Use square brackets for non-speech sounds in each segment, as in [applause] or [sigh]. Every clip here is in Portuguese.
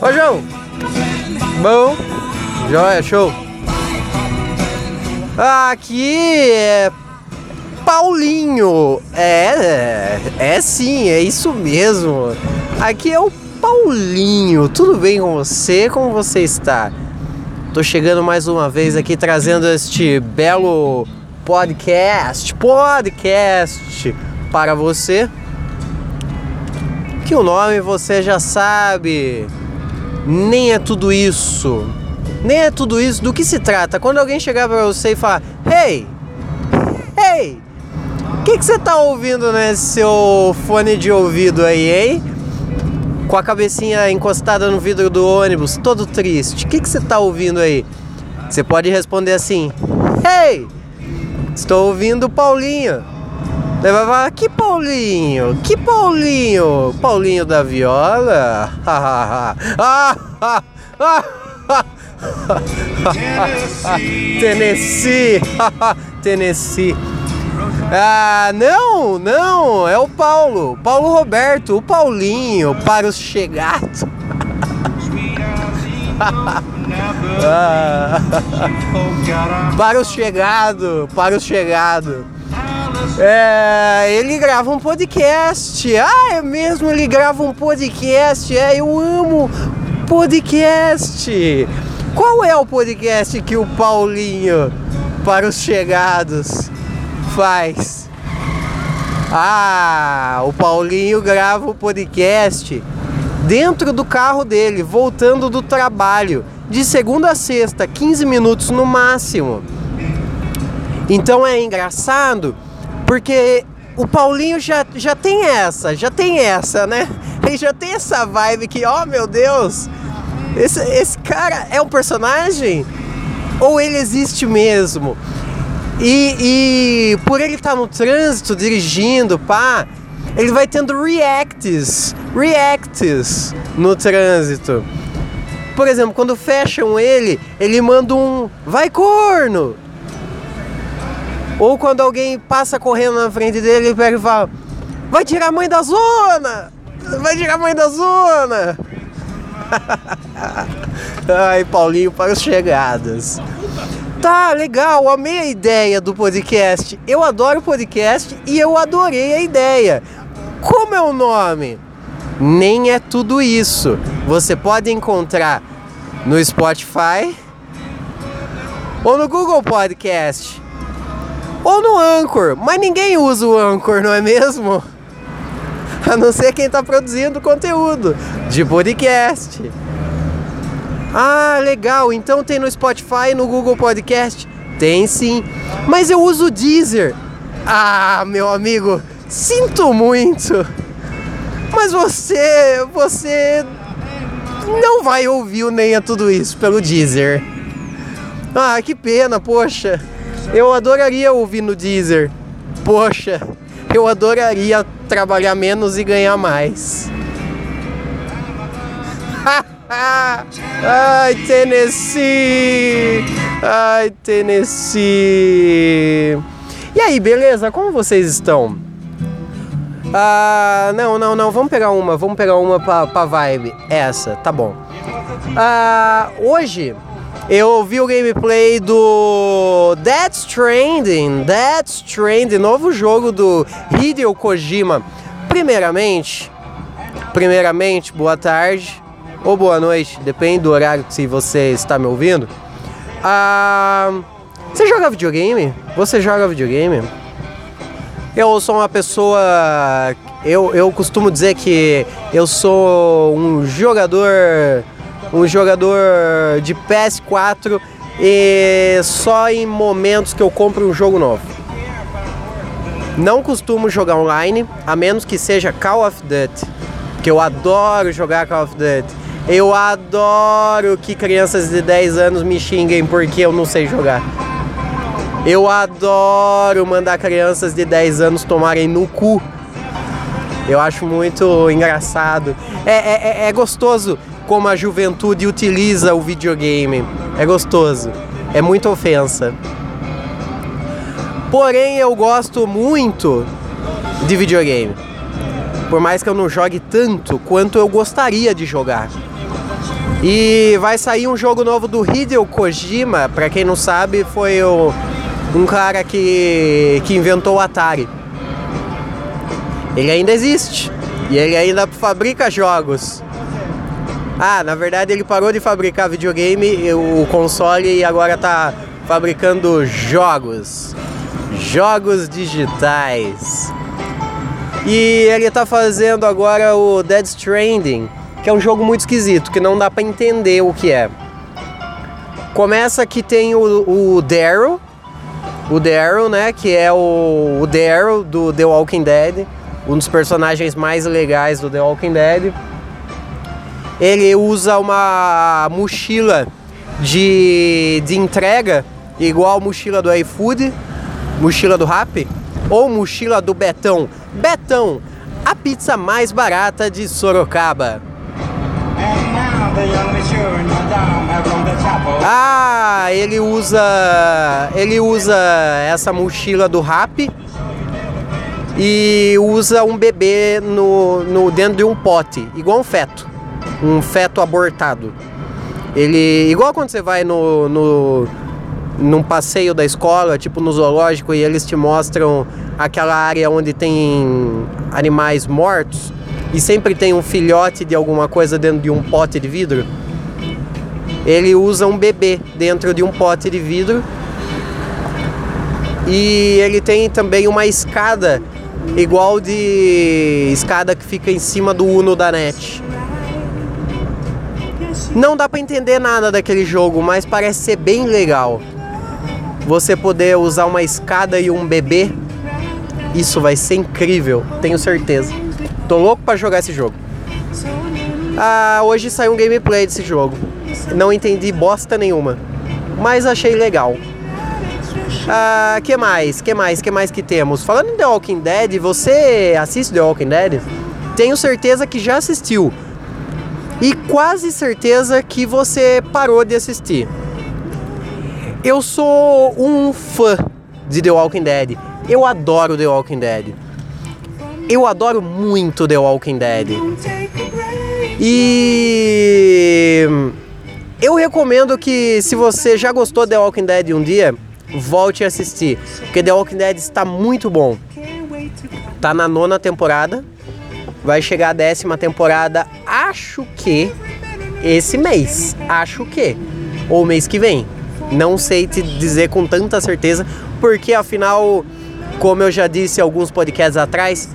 Ô João! Bom? Joia, show! Aqui é Paulinho. É, é sim, é isso mesmo. Aqui é o Paulinho. Tudo bem com você? Como você está? Tô chegando mais uma vez aqui trazendo este belo podcast, podcast para você. Que o nome você já sabe. Nem é tudo isso. Nem é tudo isso. Do que se trata? Quando alguém chegar para você e falar: "Hey! Hey! O que que você tá ouvindo nesse seu fone de ouvido aí, hein?" Com a cabecinha encostada no vidro do ônibus, todo triste. O que que você tá ouvindo aí? Você pode responder assim: "Hey! Estou ouvindo Paulinho." Daí vai falar, que Paulinho? Que Paulinho? Paulinho da viola? [laughs] [laughs] Tennessee! [laughs] Tennessee! Ah, não, não, é o Paulo, Paulo Roberto, o Paulinho, para os chegados. [laughs] para os chegados, para os chegados. É, ele grava um podcast. Ah, é mesmo, ele grava um podcast. É, eu amo podcast. Qual é o podcast que o Paulinho para os chegados faz? Ah, o Paulinho grava o podcast dentro do carro dele, voltando do trabalho, de segunda a sexta, 15 minutos no máximo. Então é engraçado porque o Paulinho já, já tem essa, já tem essa, né? [laughs] Ele já tem essa vibe que, ó oh, meu Deus, esse, esse cara é um personagem? Ou ele existe mesmo? E, e por ele estar tá no trânsito, dirigindo, pá, ele vai tendo reacts, reacts no trânsito. Por exemplo, quando fecham ele, ele manda um vai corno. Ou quando alguém passa correndo na frente dele, ele pega e fala: Vai tirar a mãe da zona! Vai tirar a mãe da zona! [laughs] Ai, Paulinho, para os chegadas. Tá, legal, amei a ideia do podcast. Eu adoro podcast e eu adorei a ideia. Como é o nome? Nem é tudo isso. Você pode encontrar no Spotify ou no Google Podcast ou no Anchor, mas ninguém usa o Anchor, não é mesmo? A não ser quem está produzindo conteúdo de podcast. Ah, legal. Então tem no Spotify no Google Podcast? Tem sim. Mas eu uso o Deezer. Ah, meu amigo, sinto muito. Mas você, você não vai ouvir o Nem é Tudo Isso pelo Deezer. Ah, que pena, poxa. Eu adoraria ouvir no Deezer. Poxa, eu adoraria trabalhar menos e ganhar mais. [laughs] Ai, Tennessee! Ai, Tennessee! E aí, beleza? Como vocês estão? Ah, não, não, não. Vamos pegar uma. Vamos pegar uma pra, pra vibe. Essa, tá bom. Ah, hoje eu vi o gameplay do Death Stranding, Death Stranding, novo jogo do Hideo Kojima. Primeiramente, primeiramente, boa tarde ou boa noite, depende do horário que você está me ouvindo. Ah, você joga videogame? Você joga videogame? Eu sou uma pessoa. Eu, eu costumo dizer que eu sou um jogador um jogador de PS4 e só em momentos que eu compro um jogo novo. Não costumo jogar online, a menos que seja Call of Duty, que eu adoro jogar Call of Duty. Eu adoro que crianças de 10 anos me xinguem porque eu não sei jogar. Eu adoro mandar crianças de 10 anos tomarem no cu. Eu acho muito engraçado. É, é, é, é gostoso como a juventude utiliza o videogame. É gostoso. É muita ofensa. Porém, eu gosto muito de videogame. Por mais que eu não jogue tanto quanto eu gostaria de jogar. E vai sair um jogo novo do Hideo Kojima, para quem não sabe, foi o, um cara que, que inventou o Atari. Ele ainda existe e ele ainda fabrica jogos. Ah, na verdade ele parou de fabricar videogame, o console e agora tá fabricando jogos. Jogos digitais. E ele tá fazendo agora o Dead Stranding, que é um jogo muito esquisito, que não dá para entender o que é. Começa que tem o, o Daryl, o Daryl, né, que é o, o Daryl do The Walking Dead, um dos personagens mais legais do The Walking Dead. Ele usa uma mochila de, de entrega, igual mochila do iFood, mochila do Rap, ou mochila do Betão. Betão, a pizza mais barata de Sorocaba. Ah, ele usa ele usa essa mochila do rap e usa um bebê no, no dentro de um pote, igual um feto, um feto abortado. Ele igual quando você vai no, no num passeio da escola, tipo no zoológico, e eles te mostram aquela área onde tem animais mortos e sempre tem um filhote de alguma coisa dentro de um pote de vidro, ele usa um bebê dentro de um pote de vidro. E ele tem também uma escada igual de escada que fica em cima do Uno da NET. Não dá para entender nada daquele jogo, mas parece ser bem legal. Você poder usar uma escada e um bebê, isso vai ser incrível, tenho certeza. Tô louco para jogar esse jogo. Ah, hoje saiu um gameplay desse jogo. Não entendi bosta nenhuma, mas achei legal. Ah, que mais? Que mais? Que mais que temos? Falando em The Walking Dead, você assiste The Walking Dead? Tenho certeza que já assistiu. E quase certeza que você parou de assistir. Eu sou um fã de The Walking Dead. Eu adoro The Walking Dead. Eu adoro muito The Walking Dead. E eu recomendo que se você já gostou de The Walking Dead um dia, volte a assistir, porque The Walking Dead está muito bom. Tá na nona temporada, vai chegar a décima temporada, acho que esse mês, acho que, ou mês que vem. Não sei te dizer com tanta certeza, porque afinal, como eu já disse alguns podcasts atrás,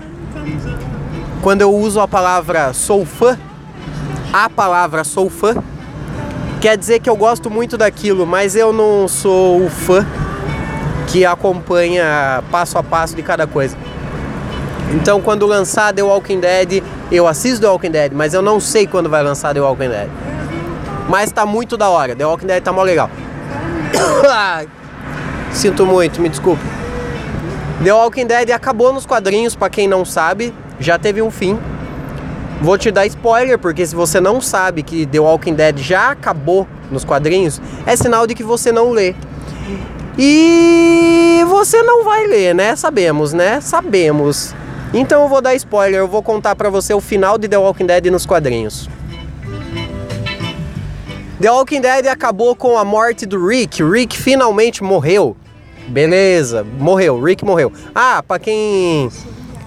quando eu uso a palavra sou fã, a palavra sou fã, quer dizer que eu gosto muito daquilo, mas eu não sou o fã que acompanha passo a passo de cada coisa. Então, quando lançar The Walking Dead, eu assisto The Walking Dead, mas eu não sei quando vai lançar The Walking Dead. Mas tá muito da hora, The Walking Dead tá mó legal. [coughs] Sinto muito, me desculpe. The Walking Dead acabou nos quadrinhos, para quem não sabe já teve um fim. Vou te dar spoiler, porque se você não sabe que The Walking Dead já acabou nos quadrinhos, é sinal de que você não lê. E você não vai ler, né? Sabemos, né? Sabemos. Então eu vou dar spoiler, eu vou contar para você o final de The Walking Dead nos quadrinhos. The Walking Dead acabou com a morte do Rick. Rick finalmente morreu. Beleza, morreu. Rick morreu. Ah, para quem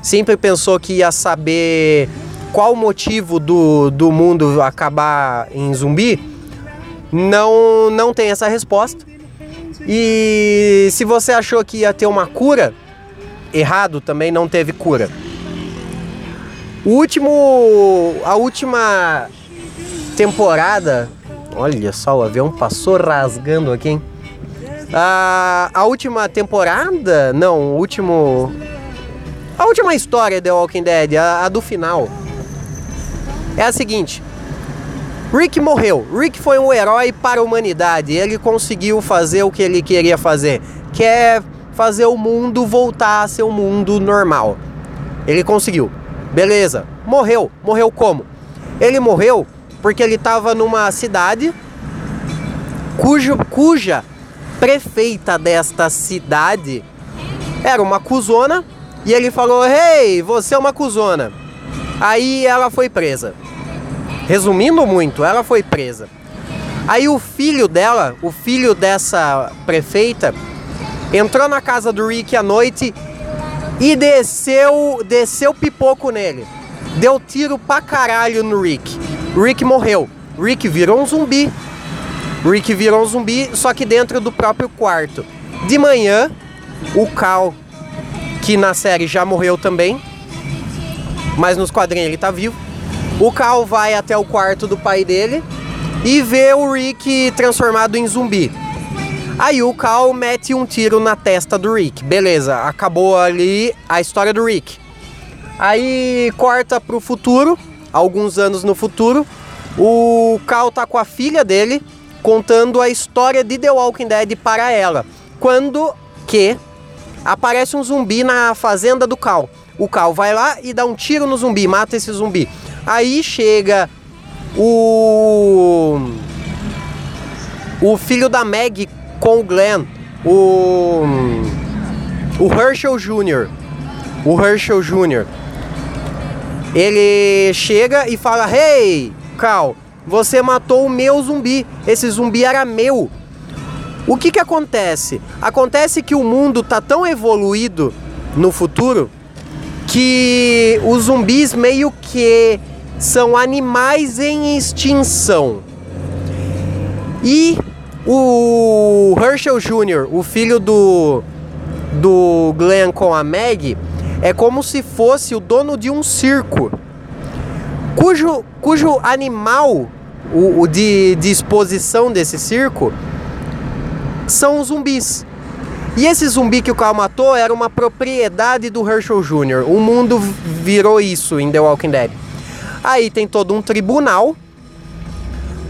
sempre pensou que ia saber qual o motivo do, do mundo acabar em zumbi, não, não tem essa resposta. E se você achou que ia ter uma cura, errado também não teve cura. O último. A última temporada. Olha só, o avião passou rasgando aqui, hein? A, a última temporada. Não, o último. A última história de Walking Dead, a, a do final, é a seguinte: Rick morreu. Rick foi um herói para a humanidade. Ele conseguiu fazer o que ele queria fazer, que é fazer o mundo voltar a ser um mundo normal. Ele conseguiu. Beleza. Morreu. Morreu como? Ele morreu porque ele estava numa cidade cujo, cuja prefeita desta cidade era uma cuzona e ele falou: Hey, você é uma cuzona. Aí ela foi presa. Resumindo muito, ela foi presa. Aí o filho dela, o filho dessa prefeita, entrou na casa do Rick à noite e desceu, desceu pipoco nele. Deu tiro pra caralho no Rick. Rick morreu. Rick virou um zumbi. Rick virou um zumbi, só que dentro do próprio quarto. De manhã, o Cal, que na série já morreu também, mas nos quadrinhos ele tá vivo. O Cal vai até o quarto do pai dele e vê o Rick transformado em zumbi. Aí o Cal mete um tiro na testa do Rick. Beleza, acabou ali a história do Rick. Aí corta pro futuro, alguns anos no futuro. O Cal tá com a filha dele contando a história de The Walking Dead para ela. Quando que aparece um zumbi na fazenda do Cal. O Cal vai lá e dá um tiro no zumbi, mata esse zumbi. Aí chega o o filho da Meg com o Glenn, o o Herschel Jr. O Herschel Jr. Ele chega e fala: "Hey, Cal, você matou o meu zumbi. Esse zumbi era meu. O que que acontece? Acontece que o mundo tá tão evoluído no futuro que os zumbis meio que são animais em extinção. E o Herschel Jr., o filho do, do Glenn com a Meg, é como se fosse o dono de um circo, cujo, cujo animal o, o de, de exposição desse circo são os zumbis. E esse zumbi que o Carl matou era uma propriedade do Herschel Jr. O mundo virou isso em The Walking Dead. Aí tem todo um tribunal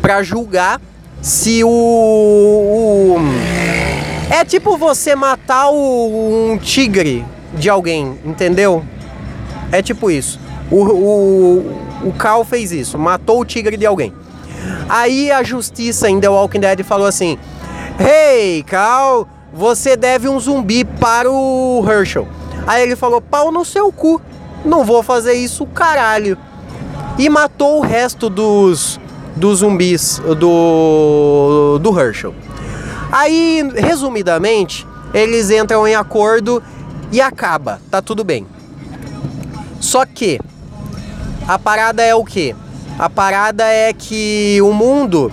para julgar se o, o, É tipo você matar o, um tigre de alguém, entendeu? É tipo isso. O, o, o Carl fez isso, matou o tigre de alguém. Aí a justiça em The Walking Dead falou assim: Hey, Cal, você deve um zumbi para o Herschel. Aí ele falou: pau no seu cu, não vou fazer isso, caralho. E matou o resto dos, dos zumbis do, do Herschel. Aí, resumidamente, eles entram em acordo e acaba, tá tudo bem. Só que a parada é o que? A parada é que o mundo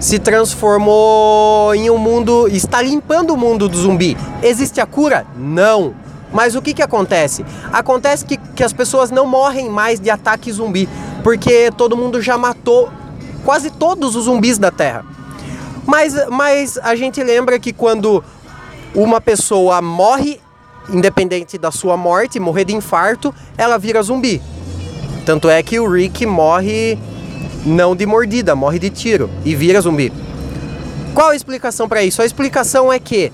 se transformou em um mundo. está limpando o mundo do zumbi. Existe a cura? Não. Mas o que, que acontece? Acontece que, que as pessoas não morrem mais de ataque zumbi, porque todo mundo já matou quase todos os zumbis da Terra. Mas, mas a gente lembra que quando uma pessoa morre, independente da sua morte, morrer de infarto, ela vira zumbi. Tanto é que o Rick morre não de mordida, morre de tiro e vira zumbi. Qual a explicação para isso? A explicação é que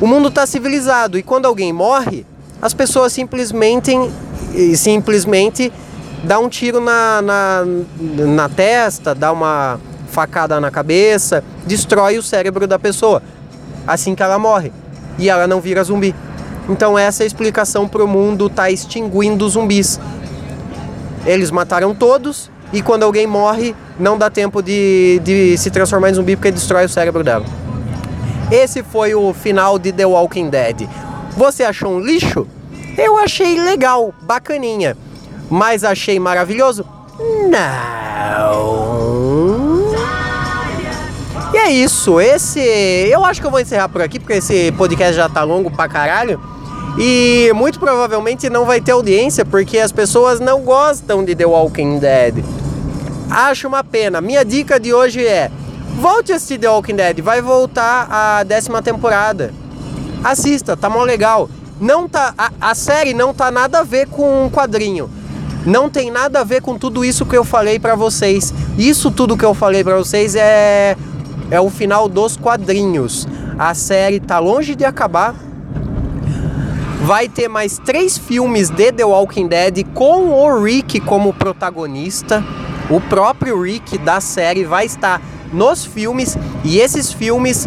o mundo está civilizado e quando alguém morre, as pessoas simplesmente simplesmente dá um tiro na, na, na testa, dá uma facada na cabeça, destrói o cérebro da pessoa assim que ela morre e ela não vira zumbi. Então essa é a explicação para o mundo estar tá extinguindo zumbis. Eles mataram todos e quando alguém morre, não dá tempo de, de se transformar em zumbi porque destrói o cérebro dela. Esse foi o final de The Walking Dead. Você achou um lixo? Eu achei legal, bacaninha. Mas achei maravilhoso? Não. E é isso. Esse. Eu acho que eu vou encerrar por aqui, porque esse podcast já tá longo pra caralho. E muito provavelmente não vai ter audiência porque as pessoas não gostam de The Walking Dead. Acho uma pena. Minha dica de hoje é: volte a assistir The Walking Dead, vai voltar a décima temporada. Assista, tá mó legal. Não tá, a, a série não tá nada a ver com um quadrinho. Não tem nada a ver com tudo isso que eu falei para vocês. Isso tudo que eu falei para vocês é é o final dos quadrinhos. A série tá longe de acabar. Vai ter mais três filmes de The Walking Dead com o Rick como protagonista. O próprio Rick da série vai estar nos filmes e esses filmes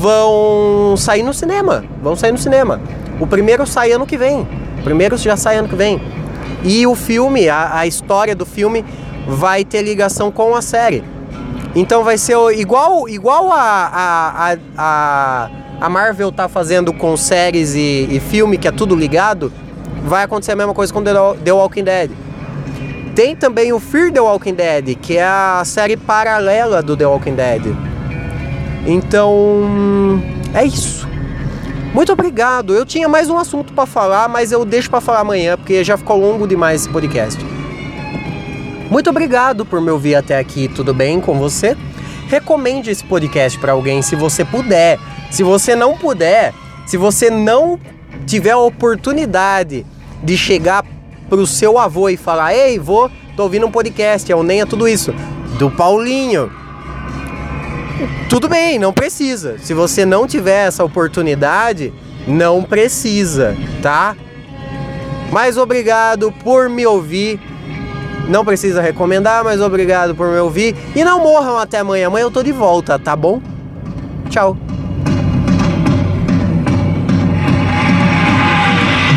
vão sair no cinema. Vão sair no cinema. O primeiro sai ano que vem. O primeiro já sai ano que vem. E o filme, a, a história do filme vai ter ligação com a série. Então vai ser igual, igual a, a, a, a Marvel tá fazendo com séries e, e filme, que é tudo ligado, vai acontecer a mesma coisa com The, Walking Dead. Tem também o Fear the Walking Dead, que é a série paralela do The Walking Dead. Então, é isso. Muito obrigado. Eu tinha mais um assunto para falar, mas eu deixo para falar amanhã, porque já ficou longo demais esse podcast. Muito obrigado por me ouvir até aqui, tudo bem com você? Recomende esse podcast para alguém se você puder. Se você não puder, se você não tiver a oportunidade de chegar pro seu avô e falar: "Ei, vô, tô ouvindo um podcast, é o Nem é tudo isso", do Paulinho. Tudo bem, não precisa. Se você não tiver essa oportunidade, não precisa, tá? Mas obrigado por me ouvir. Não precisa recomendar, mas obrigado por me ouvir. E não morram até amanhã. Amanhã eu tô de volta, tá bom? Tchau.